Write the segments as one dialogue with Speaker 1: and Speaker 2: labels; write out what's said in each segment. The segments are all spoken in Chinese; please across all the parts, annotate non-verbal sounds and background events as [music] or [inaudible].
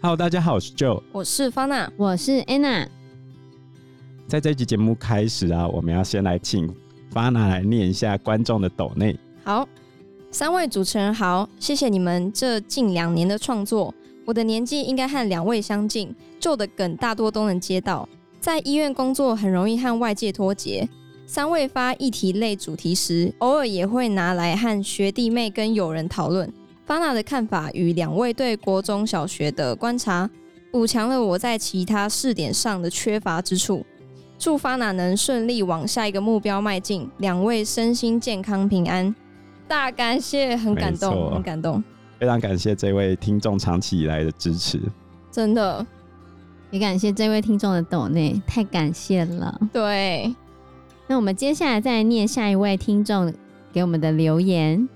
Speaker 1: Hello，大家好，我是 Joe，
Speaker 2: 我是 Fana，
Speaker 3: 我是 Anna。
Speaker 1: 在这集节目开始啊，我们要先来请 Fana 来念一下观众的抖内。
Speaker 2: 好，三位主持人好，谢谢你们这近两年的创作。我的年纪应该和两位相近，Joe 的梗大多都能接到。在医院工作很容易和外界脱节。三位发议题类主题时，偶尔也会拿来和学弟妹跟友人讨论。Fana 的看法与两位对国中小学的观察，补强了我在其他试点上的缺乏之处。祝 Fana 能顺利往下一个目标迈进，两位身心健康平安。大感谢，很感动，很感动。
Speaker 1: 非常感谢这位听众长期以来的支持，
Speaker 2: 真的，
Speaker 3: 也感谢这位听众的抖内，太感谢了。
Speaker 2: 对，
Speaker 3: 那我们接下来再念下一位听众给我们的留言。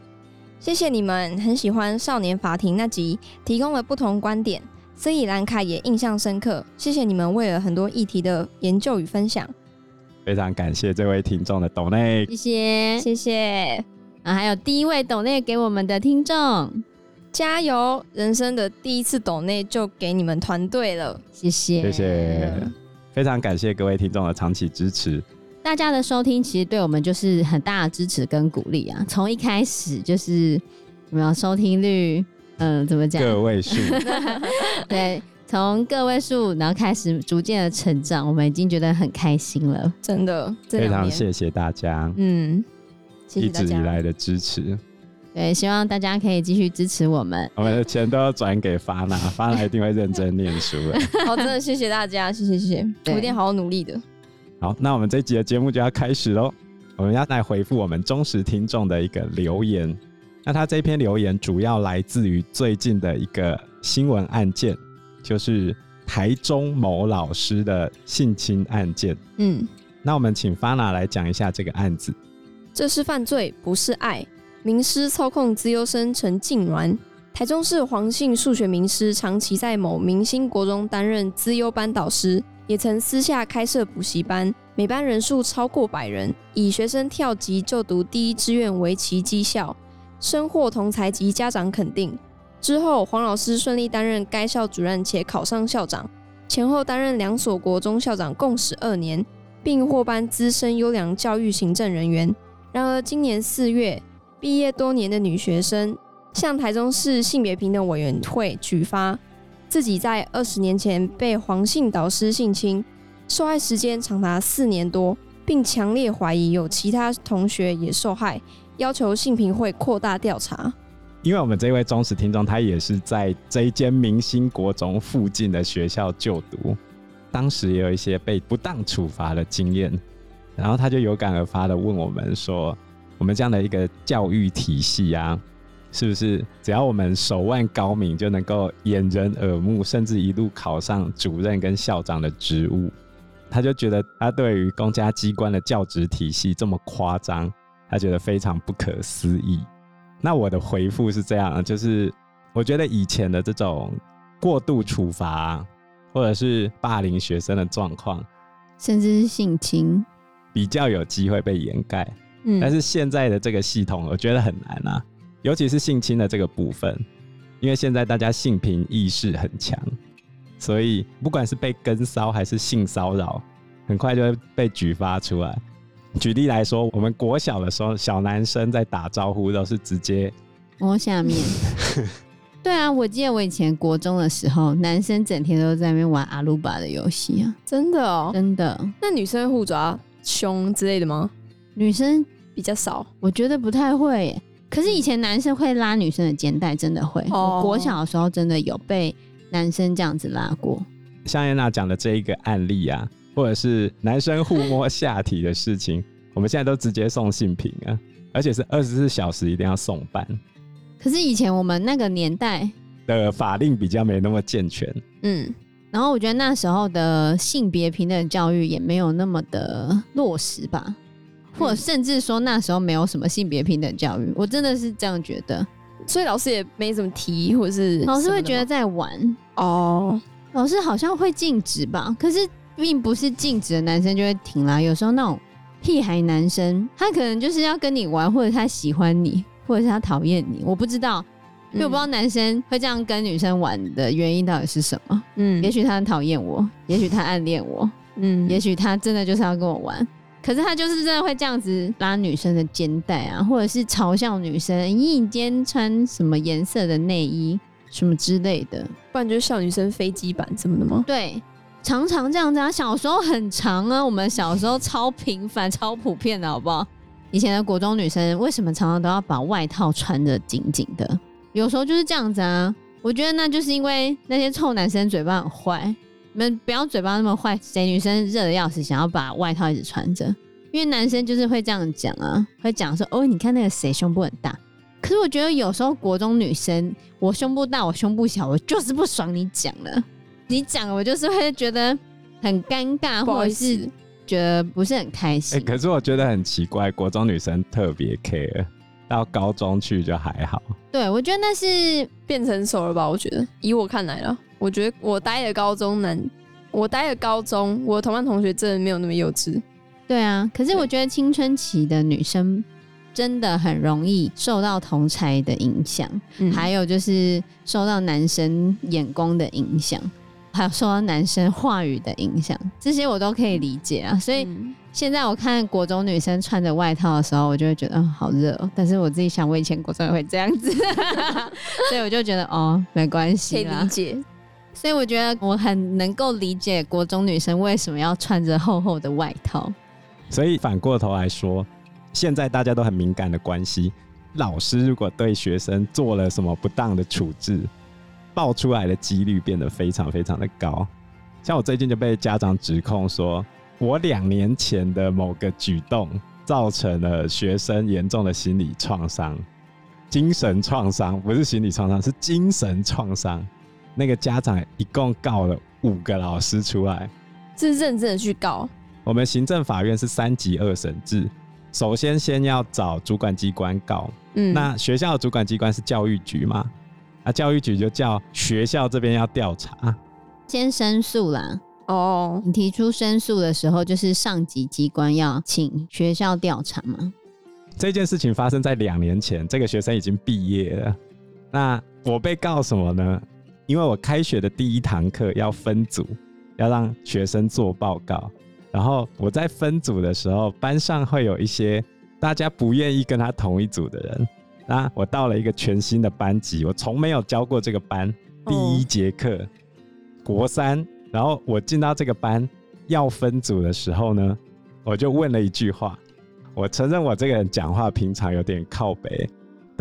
Speaker 2: 谢谢你们，很喜欢少年法庭那集，提供了不同观点，斯里兰卡也印象深刻。谢谢你们为了很多议题的研究与分享，
Speaker 1: 非常感谢这位听众的抖内，
Speaker 3: 谢谢
Speaker 2: 谢谢
Speaker 3: 啊！还有第一位抖内给我们的听众，
Speaker 2: 加油！人生的第一次抖内就给你们团队了，
Speaker 3: 谢谢
Speaker 1: 谢谢，非常感谢各位听众的长期支持。
Speaker 3: 大家的收听其实对我们就是很大的支持跟鼓励啊！从一开始就是有没有收听率，嗯，怎么讲？
Speaker 1: 个位数。[laughs]
Speaker 3: 对，从个位数，然后开始逐渐的成长，我们已经觉得很开心了，
Speaker 2: 真的。
Speaker 1: 非常谢谢大家，
Speaker 2: 嗯，
Speaker 1: 一直以来的支持。
Speaker 3: 对，希望大家可以继续支持我们。
Speaker 1: 我们的钱都要转给 Fana，Fana 一定会认真念书的。[laughs]
Speaker 2: 好，真的谢谢大家，谢谢谢谢，我一定好好努力的。
Speaker 1: 好，那我们这一集的节目就要开始喽。我们要来回复我们忠实听众的一个留言。那他这篇留言主要来自于最近的一个新闻案件，就是台中某老师的性侵案件。
Speaker 2: 嗯，
Speaker 1: 那我们请 Fana 来讲一下这个案子。
Speaker 2: 这是犯罪，不是爱。名师操控资优生成痙攣。台中市黄姓数学名师长期在某明星国中担任资优班导师。也曾私下开设补习班，每班人数超过百人，以学生跳级就读第一志愿为其绩效，深获同侪及家长肯定。之后，黄老师顺利担任该校主任，且考上校长，前后担任两所国中校长共十二年，并获颁资深优良教育行政人员。然而，今年四月，毕业多年的女学生向台中市性别平等委员会举发。自己在二十年前被黄姓导师性侵，受害时间长达四年多，并强烈怀疑有其他同学也受害，要求性平会扩大调查。
Speaker 1: 因为我们这位忠实听众，他也是在这一间明星国中附近的学校就读，当时也有一些被不当处罚的经验，然后他就有感而发的问我们说：“我们这样的一个教育体系啊。”是不是只要我们手腕高明，就能够掩人耳目，甚至一路考上主任跟校长的职务？他就觉得他对于公家机关的教职体系这么夸张，他觉得非常不可思议。那我的回复是这样，就是我觉得以前的这种过度处罚，或者是霸凌学生的状况，
Speaker 3: 甚至是性侵，
Speaker 1: 比较有机会被掩盖。嗯，但是现在的这个系统，我觉得很难啊。尤其是性侵的这个部分，因为现在大家性平意识很强，所以不管是被跟骚还是性骚扰，很快就会被举发出来。举例来说，我们国小的时候，小男生在打招呼都是直接
Speaker 3: 摸下面。[laughs] 对啊，我记得我以前国中的时候，男生整天都在那边玩阿鲁巴的游戏啊，
Speaker 2: 真的哦，
Speaker 3: 真的。
Speaker 2: 那女生互抓胸之类的吗？
Speaker 3: 女生
Speaker 2: 比较少，
Speaker 3: 我觉得不太会耶。可是以前男生会拉女生的肩带，真的会。Oh. 我国小的时候真的有被男生这样子拉过。
Speaker 1: 像安娜讲的这一个案例啊，或者是男生互摸下体的事情，[laughs] 我们现在都直接送性平啊，而且是二十四小时一定要送办。
Speaker 3: 可是以前我们那个年代
Speaker 1: 的法令比较没那么健全，
Speaker 3: 嗯，然后我觉得那时候的性别平等教育也没有那么的落实吧。或者甚至说那时候没有什么性别平等教育，我真的是这样觉得，
Speaker 2: 所以老师也没怎么提，或者是
Speaker 3: 老师会觉得在玩哦。老师好像会禁止吧，可是并不是禁止的男生就会停啦。有时候那种屁孩男生，他可能就是要跟你玩，或者他喜欢你，或者是他讨厌你，我不知道。因为我不知道男生会这样跟女生玩的原因到底是什么。
Speaker 2: 嗯，
Speaker 3: 也许他很讨厌我，也许他暗恋我，
Speaker 2: 嗯，
Speaker 3: 也许他真的就是要跟我玩。可是他就是真的会这样子拉女生的肩带啊，或者是嘲笑女生，咦，你今天穿什么颜色的内衣，什么之类的，
Speaker 2: 不然就是笑女生飞机版什么的吗？
Speaker 3: 对，常常这样子啊。小时候很长啊，我们小时候超频繁、超普遍的，好不好？以前的国中女生为什么常常都要把外套穿的紧紧的？有时候就是这样子啊。我觉得那就是因为那些臭男生嘴巴很坏。你们不要嘴巴那么坏，谁女生热的要死，想要把外套一直穿着？因为男生就是会这样讲啊，会讲说：“哦，你看那个谁胸部很大。”可是我觉得有时候国中女生，我胸部大，我胸部小，我就是不爽你讲了，你讲了我就是会觉得很尴尬，或者是觉得不是很开心。
Speaker 1: 可是我觉得很奇怪，国中女生特别 care，到高中去就还好。
Speaker 3: 对，我觉得那是
Speaker 2: 变成熟了吧？我觉得，以我看来了。我觉得我待的高中男，我待的高中，我同班同学真的没有那么幼稚。
Speaker 3: 对啊，可是我觉得青春期的女生真的很容易受到同才的影响，嗯，还有就是受到男生眼光的影响，还有受到男生话语的影响，这些我都可以理解啊。所以现在我看国中女生穿着外套的时候，我就会觉得，嗯，好热哦。但是我自己想，我以前国中也会这样子，[laughs] 所以我就觉得，哦，没关系，
Speaker 2: 可以理解。
Speaker 3: 所以我觉得我很能够理解国中女生为什么要穿着厚厚的外套。
Speaker 1: 所以反过头来说，现在大家都很敏感的关系，老师如果对学生做了什么不当的处置，爆出来的几率变得非常非常的高。像我最近就被家长指控说，我两年前的某个举动造成了学生严重的心理创伤、精神创伤，不是心理创伤，是精神创伤。那个家长一共告了五个老师出来，
Speaker 2: 是认真的去告。
Speaker 1: 我们行政法院是三级二审制，首先先要找主管机关告。嗯，那学校的主管机关是教育局嘛？啊，教育局就叫学校这边要调查，
Speaker 3: 先申诉啦。
Speaker 2: 哦，
Speaker 3: 你提出申诉的时候，就是上级机关要请学校调查嘛？
Speaker 1: 这件事情发生在两年前，这个学生已经毕业了。那我被告什么呢？因为我开学的第一堂课要分组，要让学生做报告。然后我在分组的时候，班上会有一些大家不愿意跟他同一组的人。那我到了一个全新的班级，我从没有教过这个班。第一节课，国三，然后我进到这个班要分组的时候呢，我就问了一句话。我承认我这个人讲话平常有点靠北。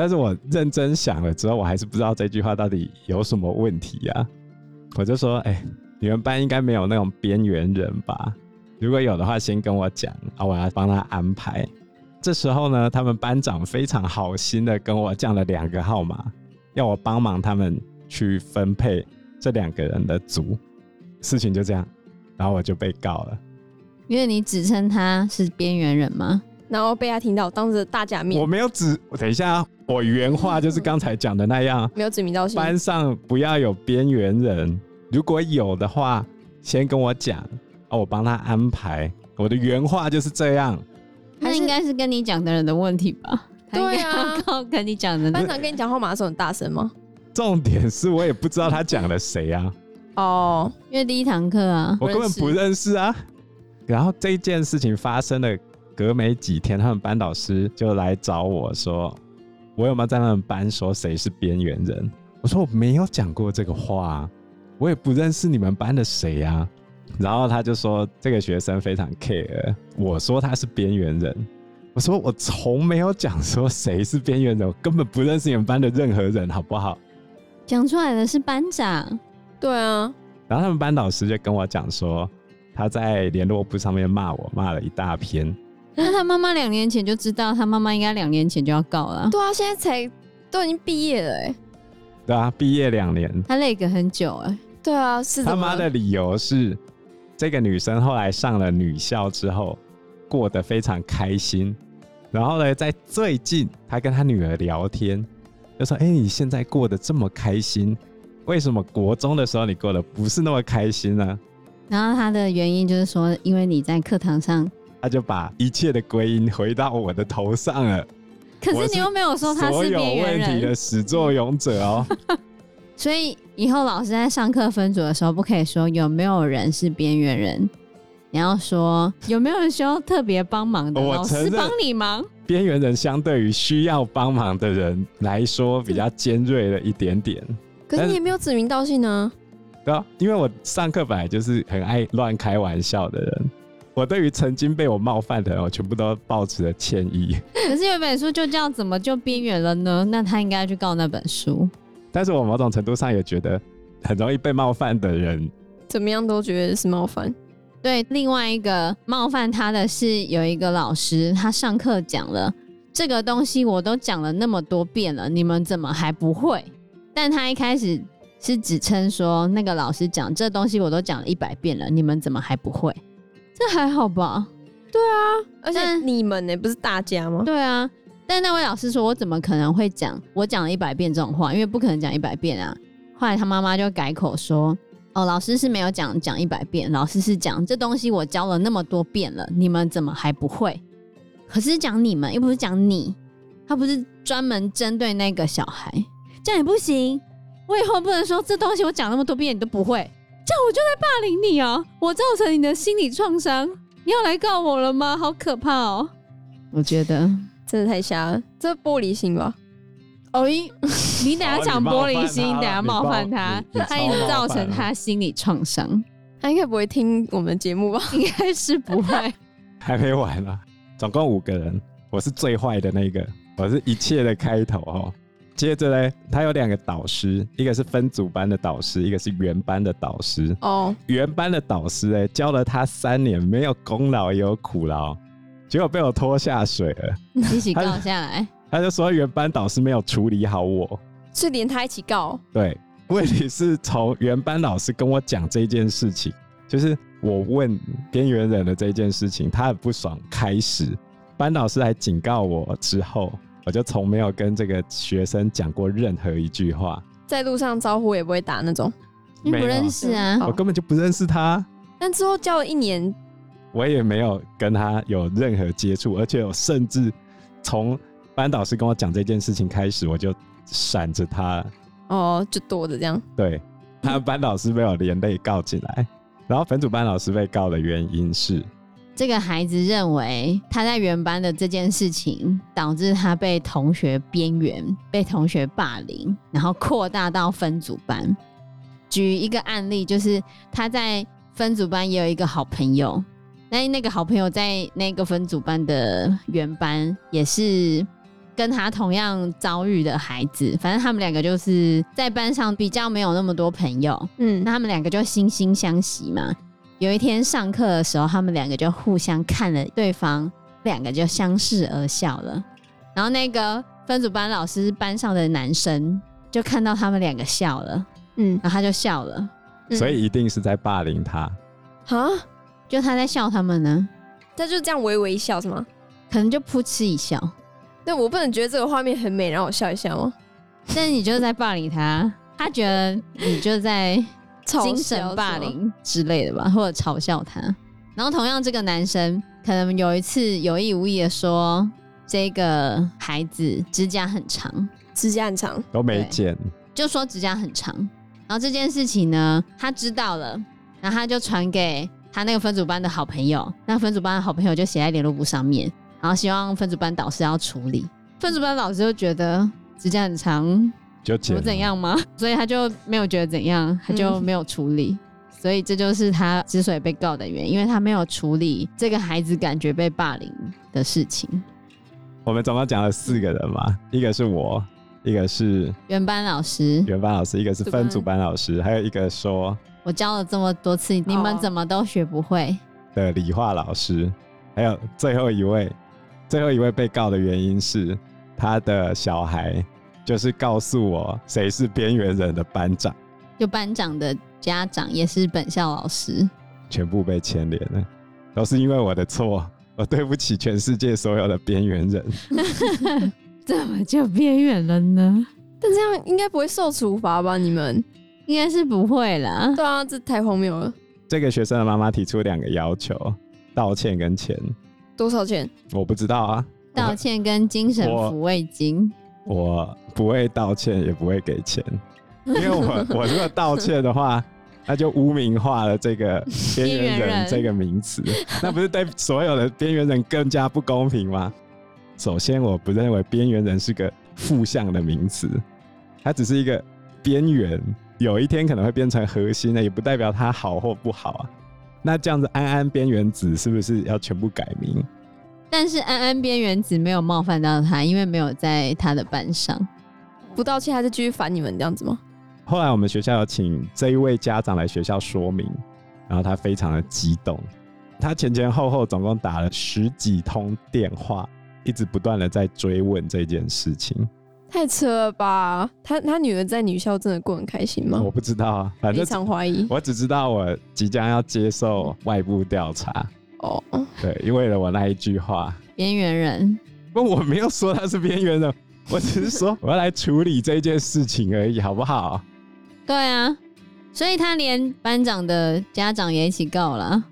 Speaker 1: 但是我认真想了之后，我还是不知道这句话到底有什么问题呀、啊。我就说：“哎、你们班应该没有那种边缘人吧？如果有的话，先跟我讲啊，我要帮他安排。”这时候呢，他们班长非常好心的跟我讲了两个号码，要我帮忙他们去分配这两个人的组。事情就这样，然后我就被告了。
Speaker 3: 因为你指称他是边缘人吗？
Speaker 2: 然后被他听到，当着大家面，
Speaker 1: 我没有指。等一下，我原话就是刚才讲的那样，
Speaker 2: 没有指名道姓。
Speaker 1: 班上不要有边缘人，如果有的话，先跟我讲，哦，我帮他安排。我的原话就是这样。
Speaker 3: 那应该是跟你讲的人的问题吧？
Speaker 2: 对啊，
Speaker 3: 跟你讲的
Speaker 2: 班长跟你讲号码的时候很大声吗？
Speaker 1: 重点是我也不知道他讲了谁啊。
Speaker 2: 哦，
Speaker 3: 因为第一堂课啊，
Speaker 1: 我根本不认识啊。然后这件事情发生了。隔没几天，他们班导师就来找我说：“我有没有在他们班说谁是边缘人？”我说：“我没有讲过这个话，我也不认识你们班的谁呀。”然后他就说：“这个学生非常 care。”我说他是边缘人，我说我从没有讲说谁是边缘人，我根本不认识你们班的任何人，好不好？
Speaker 3: 讲出来的是班长，
Speaker 2: 对啊。
Speaker 1: 然后他们班导师就跟我讲说，他在联络簿上面骂我，骂了一大篇。
Speaker 3: 那他妈妈两年前就知道，他妈妈应该两年前就要告了。
Speaker 2: 对啊，现在才都已经毕业了哎。
Speaker 1: 对啊，毕业两年，
Speaker 3: 他累个很久哎。
Speaker 2: 对啊，是
Speaker 1: 他妈的理由是，这个女生后来上了女校之后，过得非常开心。然后呢，在最近，他跟他女儿聊天，就说：“哎、欸，你现在过得这么开心，为什么国中的时候你过得不是那么开心呢？”
Speaker 3: 然后他的原因就是说，因为你在课堂上。
Speaker 1: 他就把一切的归因回到我的头上了。
Speaker 3: 可是你又没有说他是边缘
Speaker 1: 所有问题的始作俑者哦。[laughs]
Speaker 3: 所以以后老师在上课分组的时候，不可以说有没有人是边缘人，你要说有没有人需要特别帮忙的，老师帮你忙。
Speaker 1: 边缘人相对于需要帮忙的人来说，比较尖锐了一点点。
Speaker 2: 可是你也没有指名道姓呢。
Speaker 1: 对啊，因为我上课本来就是很爱乱开玩笑的人。我对于曾经被我冒犯的人，我全部都抱持了歉意。[laughs]
Speaker 3: 可是有本书就叫怎么就边缘了呢？那他应该去告那本书。
Speaker 1: 但是我某种程度上也觉得，很容易被冒犯的人，
Speaker 2: 怎么样都觉得是冒犯。
Speaker 3: 对，另外一个冒犯他的是有一个老师，他上课讲了这个东西，我都讲了那么多遍了，你们怎么还不会？但他一开始是指称说，那个老师讲这东西我都讲了一百遍了，你们怎么还不会？这还好吧？
Speaker 2: 对啊，而且你们呢，不是大家吗？
Speaker 3: 对啊，但那位老师说，我怎么可能会讲我讲了一百遍这种话？因为不可能讲一百遍啊。后来他妈妈就改口说，哦，老师是没有讲讲一百遍，老师是讲这东西我教了那么多遍了，你们怎么还不会？可是讲你们又不是讲你，他不是专门针对那个小孩，这样也不行。我以后不能说这东西我讲那么多遍你都不会。这样我就在霸凌你啊！我造成你的心理创伤，你要来告我了吗？好可怕哦！我觉得
Speaker 2: 真的太瞎了，这玻璃心吧？
Speaker 3: 哦咦，[laughs] 你等下讲玻璃心，等下冒犯他，他一直造成他心理创伤。
Speaker 2: 他应该不会听我们节目吧？[laughs]
Speaker 3: 应该是不会。[laughs]
Speaker 1: 还没完啊，总共五个人，我是最坏的那个，我是一切的开头哦。接着嘞，他有两个导师，一个是分组班的导师，一个是原班的导师。哦，原班的导师哎，教了他三年，没有功劳也有苦劳，结果被我拖下水了，
Speaker 3: 一起告下来
Speaker 1: 他。他就说原班导师没有处理好我，
Speaker 2: 是连他一起告。
Speaker 1: 对，问题是从原班老师跟我讲这件事情，就是我问边缘人的这件事情，他很不爽。开始，班导师还警告我之后。我就从没有跟这个学生讲过任何一句话，
Speaker 2: 在路上招呼也不会打那种，
Speaker 3: 你不认识啊？
Speaker 1: 我根本就不认识他。
Speaker 2: 但之后教了一年，
Speaker 1: 我也没有跟他有任何接触，而且我甚至从班导师跟我讲这件事情开始，我就闪着他。
Speaker 2: 哦，就躲着这样。
Speaker 1: 对，他班导师被我连累告进来，然后分组班老师被告的原因是。
Speaker 3: 这个孩子认为他在原班的这件事情导致他被同学边缘、被同学霸凌，然后扩大到分组班。举一个案例，就是他在分组班也有一个好朋友，那那个好朋友在那个分组班的原班也是跟他同样遭遇的孩子，反正他们两个就是在班上比较没有那么多朋友，嗯，那他们两个就惺惺相惜嘛。有一天上课的时候，他们两个就互相看了对方，两个就相视而笑了。然后那个分组班老师班上的男生就看到他们两个笑了，嗯，然后他就笑了，
Speaker 1: 所以一定是在霸凌他。
Speaker 2: 啊、嗯？
Speaker 3: 就他在笑他们呢？
Speaker 2: 他就这样微微一笑是吗？
Speaker 3: 可能就噗嗤一笑。
Speaker 2: 但我不能觉得这个画面很美，然后我笑一笑吗？
Speaker 3: 但是你就是在霸凌他，他觉得你就在。精神霸凌之类的吧，或者嘲笑他。然后同样，这个男生可能有一次有意无意的说，这个孩子指甲很长，
Speaker 2: 指甲很长
Speaker 1: 都没剪，
Speaker 3: 就说指甲很长。然后这件事情呢，他知道了，然后他就传给他那个分组班的好朋友，那分组班的好朋友就写在联络簿上面，然后希望分组班导师要处理。分组班老师就觉得指甲很长。
Speaker 1: 就
Speaker 3: 怎样吗？[laughs] 所以他就没有觉得怎样，他就没有处理。嗯、所以这就是他之所以被告的原因，因为他没有处理这个孩子感觉被霸凌的事情。
Speaker 1: 我们总共讲了四个人嘛，一个是我，一个是
Speaker 3: 原班老师，
Speaker 1: 原班老师，一个是分组班老师，还有一个说
Speaker 3: 我教了这么多次，你们怎么都学不会
Speaker 1: 的理化老师，还有最后一位，最后一位被告的原因是他的小孩。就是告诉我谁是边缘人的班长，
Speaker 3: 就班长的家长也是本校老师，
Speaker 1: 全部被牵连了，都是因为我的错，我对不起全世界所有的边缘人。[laughs]
Speaker 3: 怎么就边缘了呢？
Speaker 2: 但这样应该不会受处罚吧？你们
Speaker 3: 应该是不会啦。
Speaker 2: 对啊，这太荒谬了。
Speaker 1: 这个学生的妈妈提出两个要求：道歉跟钱。
Speaker 2: 多少钱？
Speaker 1: 我不知道啊。
Speaker 3: 道歉跟精神抚慰金。
Speaker 1: 我不会道歉，也不会给钱，[laughs] 因为我我如果道歉的话，那就污名化了这个 [laughs] 边缘人这个名词，那不是对所有的边缘人更加不公平吗？首先，我不认为边缘人是个负向的名词，它只是一个边缘，有一天可能会变成核心的，也不代表它好或不好啊。那这样子，安安边缘子是不是要全部改名？
Speaker 3: 但是安安边缘子没有冒犯到他，因为没有在他的班上，
Speaker 2: 不道歉还是继续烦你们这样子吗？
Speaker 1: 后来我们学校有请这一位家长来学校说明，然后他非常的激动，他前前后后总共打了十几通电话。一直不断的在追问这件事情，
Speaker 2: 太扯了吧？他他女儿在女校真的过很开心吗？
Speaker 1: 我不知道啊，反正非
Speaker 2: 常怀疑。
Speaker 1: 我只知道我即将要接受外部调查。哦，对，因为了我那一句话，
Speaker 3: 边缘人。
Speaker 1: 不，我没有说他是边缘人，我只是说我要来处理这件事情而已，好不好？
Speaker 3: 对啊，所以他连班长的家长也一起告了。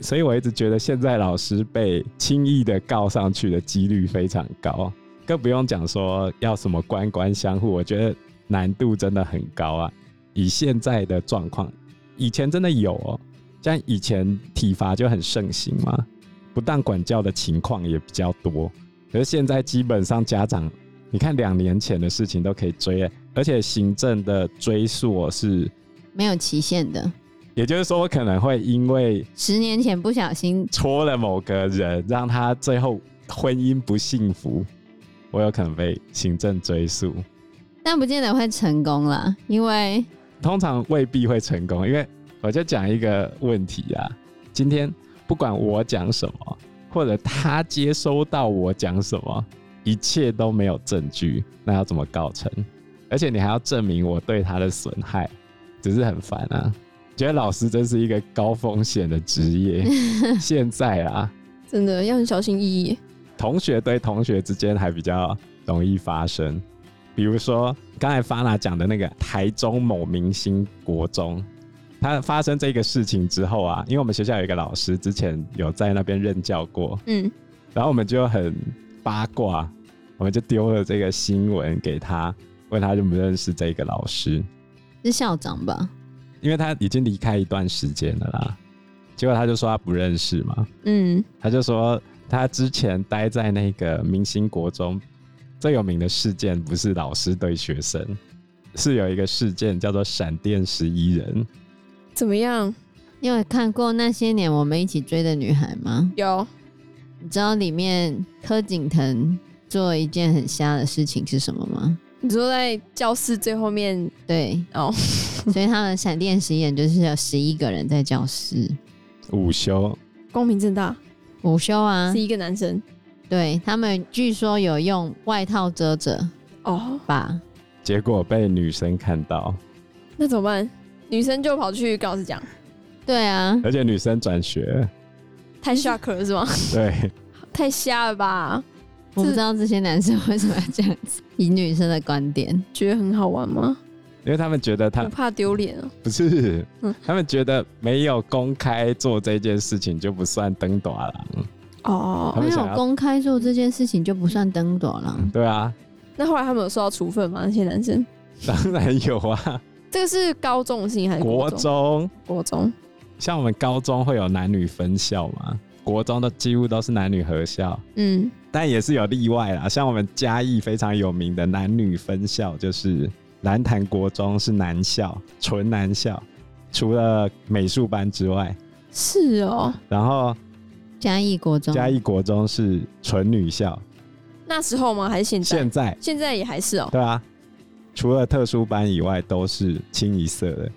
Speaker 1: 所以我一直觉得现在老师被轻易的告上去的几率非常高，更不用讲说要什么官官相护，我觉得难度真的很高啊。以现在的状况，以前真的有哦，像以前体罚就很盛行嘛，不但管教的情况也比较多。可是现在基本上家长，你看两年前的事情都可以追，而且行政的追溯是
Speaker 3: 没有期限的。
Speaker 1: 也就是说，我可能会因为
Speaker 3: 十年前不小心
Speaker 1: 戳了某个人，让他最后婚姻不幸福，我有可能被行政追诉，
Speaker 3: 但不见得会成功啦，因为
Speaker 1: 通常未必会成功。因为我就讲一个问题啊，今天不管我讲什么，或者他接收到我讲什么，一切都没有证据，那要怎么告成？而且你还要证明我对他的损害，只是很烦啊。觉得老师真是一个高风险的职业。[laughs] 现在啊，
Speaker 2: 真的要很小心翼翼。
Speaker 1: 同学对同学之间还比较容易发生，比如说刚才 Fana 讲的那个台中某明星国中，他发生这个事情之后啊，因为我们学校有一个老师之前有在那边任教过，嗯，然后我们就很八卦，我们就丢了这个新闻给他，问他认不认识这个老师，
Speaker 3: 是校长吧？
Speaker 1: 因为他已经离开一段时间了啦，结果他就说他不认识嘛，嗯，他就说他之前待在那个明星国中，最有名的事件不是老师对学生，是有一个事件叫做闪电十一人。
Speaker 2: 怎么样？
Speaker 3: 你有看过那些年我们一起追的女孩吗？
Speaker 2: 有。
Speaker 3: 你知道里面柯景腾做一件很瞎的事情是什么吗？
Speaker 2: 你坐在教室最后面，
Speaker 3: 对哦，[laughs] 所以他们闪电实验就是有十一个人在教室
Speaker 1: 午休，
Speaker 2: 光明正大
Speaker 3: 午休啊，
Speaker 2: 是一个男生，
Speaker 3: 对他们据说有用外套遮着哦吧，
Speaker 1: 结果被女生看到，
Speaker 2: 那怎么办？女生就跑去跟老师讲，
Speaker 3: 对啊，
Speaker 1: 而且女生转学，
Speaker 2: 太 shock 了是吗？
Speaker 1: 对，[laughs]
Speaker 2: 太瞎了吧。
Speaker 3: 我不知道这些男生为什么要这样子，以女生的观点，
Speaker 2: 觉得很好玩吗？
Speaker 1: 因为他们觉得他
Speaker 2: 不怕丢脸啊？
Speaker 1: 不是，他们觉得没有公开做这件事情就不算登短了
Speaker 3: 哦，没有公开做这件事情就不算登短了。
Speaker 1: 对啊，
Speaker 2: 那后来他们有受到处分吗？那些男生？
Speaker 1: 当然有啊。
Speaker 2: 这个是高中的事情还是国中？
Speaker 1: 国中，
Speaker 2: 国中。
Speaker 1: 像我们高中会有男女分校嘛？国中的几乎都是男女合校。嗯。但也是有例外啦，像我们嘉义非常有名的男女分校，就是蓝潭国中是男校，纯男校，除了美术班之外。
Speaker 2: 是哦。
Speaker 1: 然后
Speaker 3: 嘉义国中，
Speaker 1: 嘉义国中是纯女校。
Speaker 2: 那时候吗？还是现在？
Speaker 1: 现在，
Speaker 2: 现在也还是哦。
Speaker 1: 对啊，除了特殊班以外，都是清一色的。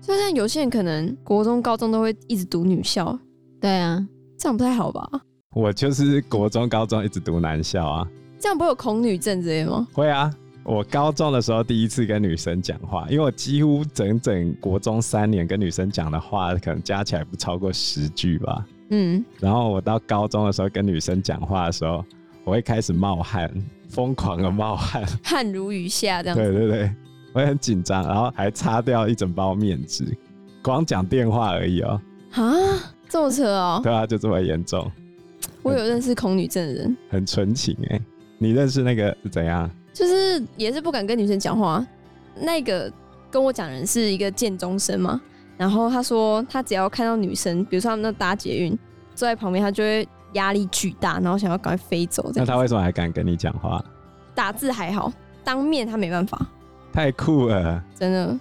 Speaker 2: 就像有些人可能国中、高中都会一直读女校。
Speaker 3: 对啊，
Speaker 2: 这样不太好吧？
Speaker 1: 我就是国中、高中一直读男校啊，
Speaker 2: 这样不会有恐女症之类吗？
Speaker 1: 会啊，我高中的时候第一次跟女生讲话，因为我几乎整整国中三年跟女生讲的话，可能加起来不超过十句吧。嗯，然后我到高中的时候跟女生讲话的时候，我会开始冒汗，疯狂的冒汗，[laughs]
Speaker 2: 汗如雨下这样。
Speaker 1: 对对对，我也很紧张，然后还擦掉一整包面纸，光讲电话而已哦。
Speaker 2: 啊，这么扯哦？
Speaker 1: 对啊，就这么严重。
Speaker 2: 我有认识恐女症的人，
Speaker 1: 很纯情哎、欸。你认识那个是怎样？
Speaker 2: 就是也是不敢跟女生讲话。那个跟我讲的人是一个建中生嘛，然后他说他只要看到女生，比如说他们那搭捷运坐在旁边，他就会压力巨大，然后想要赶快飞走。
Speaker 1: 那他为什么还敢跟你讲话？
Speaker 2: 打字还好，当面他没办法。
Speaker 1: 太酷了，
Speaker 2: 真的，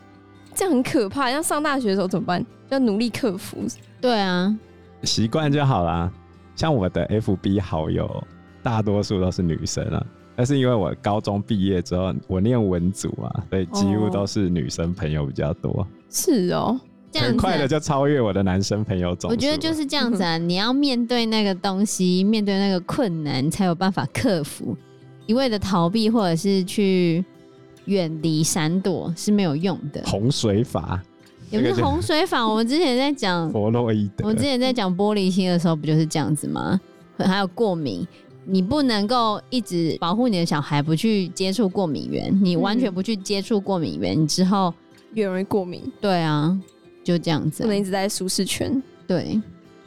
Speaker 2: 这样很可怕。要上大学的时候怎么办？要努力克服。
Speaker 3: 对啊，
Speaker 1: 习惯就好啦。像我的 FB 好友，大多数都是女生啊。但是因为我高中毕业之后，我念文组啊，所以几乎都是女生朋友比较多。哦
Speaker 2: 是哦，
Speaker 3: 这样子
Speaker 1: 很快的就超越我的男生朋友总。
Speaker 3: 我觉得就是这样子啊，[laughs] 你要面对那个东西，面对那个困难，才有办法克服。一味的逃避或者是去远离、闪躲是没有用的。
Speaker 1: 洪水法，
Speaker 3: 有没有洪水法？我们之前在讲
Speaker 1: 弗洛伊德，
Speaker 3: 我之前在讲玻璃心的时候，不就是这样子吗？还有过敏，你不能够一直保护你的小孩不去接触过敏源，你完全不去接触过敏源，你之后
Speaker 2: 越容易过敏。
Speaker 3: 对啊，就这样子啊，
Speaker 2: 不能一直在舒适圈。
Speaker 3: 对，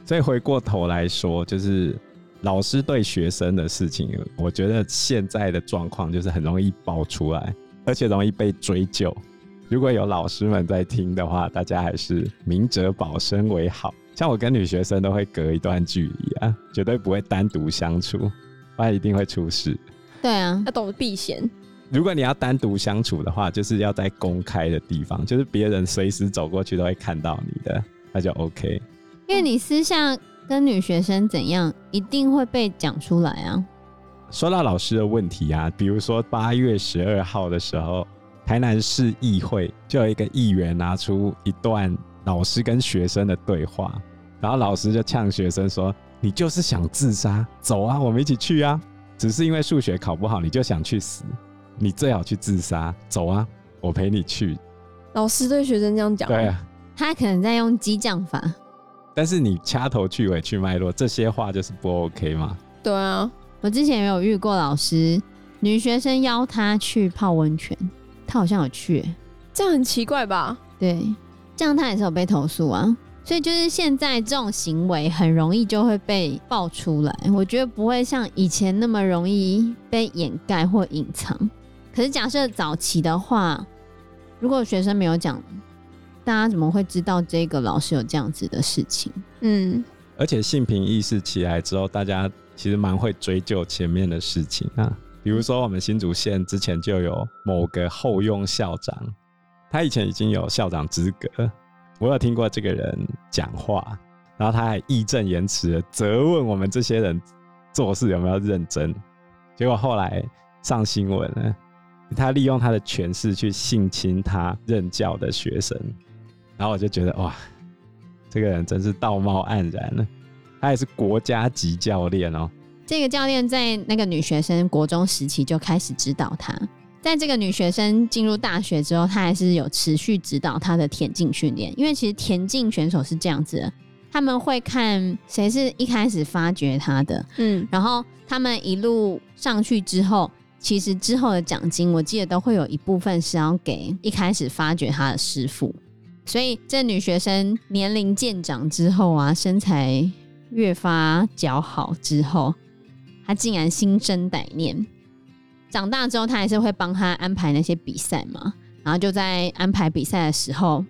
Speaker 1: 所以回过头来说，就是。老师对学生的事情，我觉得现在的状况就是很容易爆出来，而且容易被追究。如果有老师们在听的话，大家还是明哲保身为好。像我跟女学生都会隔一段距离啊，绝对不会单独相处，不然一定会出事。
Speaker 3: 对啊，
Speaker 2: 要懂得避嫌。
Speaker 1: 如果你要单独相处的话，就是要在公开的地方，就是别人随时走过去都会看到你的，那就 OK。
Speaker 3: 因为你私下。跟女学生怎样，一定会被讲出来啊！
Speaker 1: 说到老师的问题啊，比如说八月十二号的时候，台南市议会就有一个议员拿出一段老师跟学生的对话，然后老师就呛学生说：“你就是想自杀，走啊，我们一起去啊！只是因为数学考不好，你就想去死，你最好去自杀，走啊，我陪你去。”
Speaker 2: 老师对学生这样讲，
Speaker 1: 对啊，
Speaker 3: 他可能在用激将法。
Speaker 1: 但是你掐头去尾去脉络，这些话就是不 OK 吗？
Speaker 2: 对啊，
Speaker 3: 我之前也有遇过老师，女学生邀他去泡温泉，他好像有去，
Speaker 2: 这样很奇怪吧？
Speaker 3: 对，这样他也是有被投诉啊。所以就是现在这种行为很容易就会被爆出来，我觉得不会像以前那么容易被掩盖或隐藏。可是假设早期的话，如果学生没有讲。大家怎么会知道这个老师有这样子的事情？
Speaker 2: 嗯，
Speaker 1: 而且性平意识起来之后，大家其实蛮会追究前面的事情啊。比如说，我们新竹县之前就有某个后用校长，他以前已经有校长资格，我有听过这个人讲话，然后他还义正言辞的责问我们这些人做事有没有认真。结果后来上新闻了，他利用他的权势去性侵他任教的学生。然后我就觉得哇，这个人真是道貌岸然了。他也是国家级教练哦。
Speaker 3: 这个教练在那个女学生国中时期就开始指导她，在这个女学生进入大学之后，他还是有持续指导她的田径训练。因为其实田径选手是这样子的，他们会看谁是一开始发掘他的，嗯，然后他们一路上去之后，其实之后的奖金，我记得都会有一部分是要给一开始发掘他的师傅。所以，这女学生年龄渐长之后啊，身材越发姣好之后，她竟然心生歹念。长大之后，她还是会帮她安排那些比赛嘛，然后就在安排比赛的时候，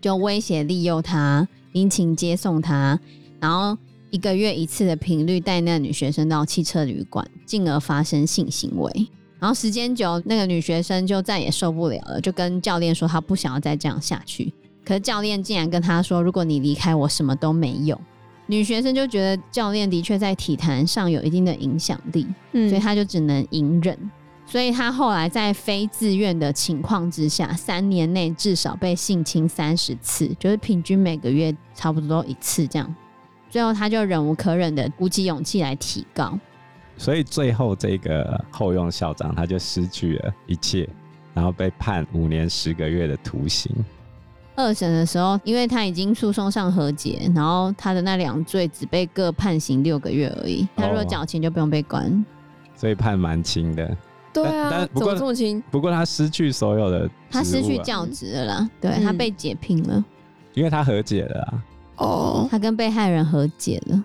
Speaker 3: 就威胁利诱她，殷勤接送她，然后一个月一次的频率带那个女学生到汽车旅馆，进而发生性行为。然后时间久，那个女学生就再也受不了了，就跟教练说她不想要再这样下去。可是教练竟然跟她说：“如果你离开我，什么都没有。”女学生就觉得教练的确在体坛上有一定的影响力，嗯，所以她就只能隐忍。所以她后来在非自愿的情况之下，三年内至少被性侵三十次，就是平均每个月差不多一次这样。最后他就忍无可忍的鼓起勇气来提告。
Speaker 1: 所以最后这个后用校长他就失去了一切，然后被判五年十个月的徒刑。
Speaker 3: 二审的时候，因为他已经诉讼上和解，然后他的那两罪只被各判刑六个月而已。他如果缴钱就不用被关，哦、
Speaker 1: 所以判蛮轻的。
Speaker 2: 对啊，但不过怎么这么轻？
Speaker 1: 不过他失去所有的、啊，
Speaker 3: 他失去教职了啦。对、嗯、他被解聘了，
Speaker 1: 因为他和解了啊。
Speaker 2: 哦，
Speaker 3: 他跟被害人和解了。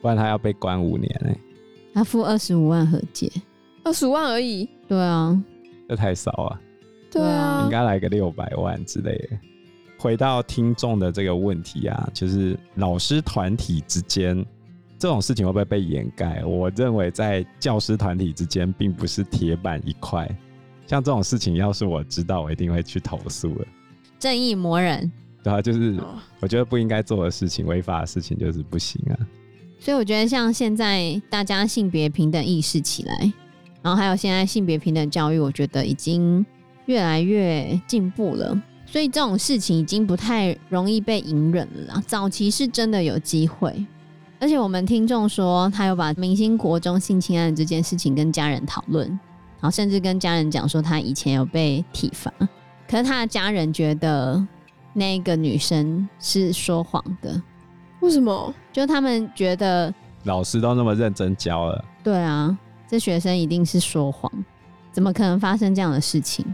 Speaker 1: 不然他要被关五年哎、欸。
Speaker 3: 他付二十五万和解，
Speaker 2: 二十五万而已。
Speaker 3: 对啊，
Speaker 1: 这太少啊，
Speaker 2: 对啊，
Speaker 1: 应该来个六百万之类的。回到听众的这个问题啊，就是老师团体之间这种事情会不会被掩盖？我认为在教师团体之间并不是铁板一块。像这种事情，要是我知道，我一定会去投诉的。
Speaker 3: 正义魔人，
Speaker 1: 对啊，就是我觉得不应该做的事情，违法的事情就是不行啊。
Speaker 3: 所以我觉得，像现在大家性别平等意识起来，然后还有现在性别平等教育，我觉得已经越来越进步了。所以这种事情已经不太容易被隐忍了啦。早期是真的有机会，而且我们听众说，他有把明星国中性侵案这件事情跟家人讨论。然后甚至跟家人讲说他以前有被体罚，可是他的家人觉得那个女生是说谎的。
Speaker 2: 为什么？
Speaker 3: 就他们觉得
Speaker 1: 老师都那么认真教了，
Speaker 3: 对啊，这学生一定是说谎，怎么可能发生这样的事情？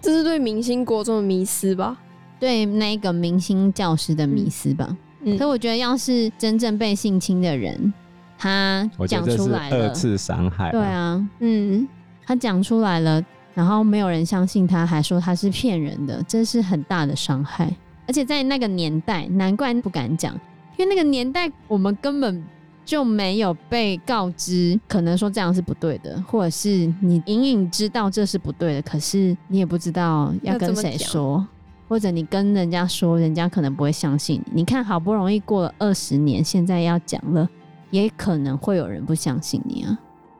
Speaker 2: 这是对明星国中的迷思吧？
Speaker 3: 对那个明星教师的迷思吧？嗯，可我觉得要是真正被性侵的人，他讲出来了，
Speaker 1: 二次伤害，
Speaker 3: 对啊，嗯。他讲出来了，然后没有人相信他，还说他是骗人的，这是很大的伤害。而且在那个年代，难怪不敢讲，因为那个年代我们根本就没有被告知，可能说这样是不对的，或者是你隐隐知道这是不对的，可是你也不知道要跟谁说，或者你跟人家说，人家可能不会相信你。你看，好不容易过了二十年，现在要讲了，也可能会有人不相信你啊。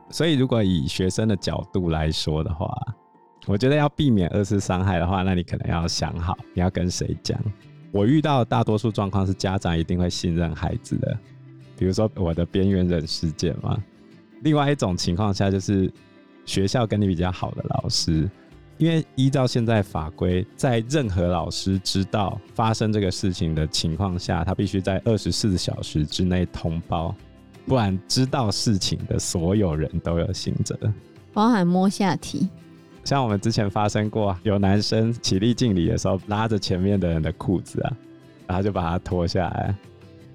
Speaker 1: 所以，如果以学生的角度来说的话，我觉得要避免二次伤害的话，那你可能要想好你要跟谁讲。我遇到的大多数状况是家长一定会信任孩子的，比如说我的边缘人事件嘛。另外一种情况下就是学校跟你比较好的老师，因为依照现在法规，在任何老师知道发生这个事情的情况下，他必须在二十四小时之内通报。不然，知道事情的所有人都有刑责，
Speaker 3: 包含摸下体。
Speaker 1: 像我们之前发生过，有男生起立敬礼的时候拉着前面的人的裤子啊，然后就把他脱下来，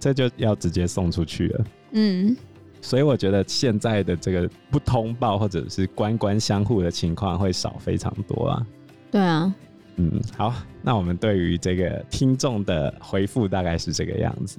Speaker 1: 这就要直接送出去了。嗯，所以我觉得现在的这个不通报或者是官官相护的情况会少非常多啊。
Speaker 3: 对啊，
Speaker 1: 嗯，好，那我们对于这个听众的回复大概是这个样子。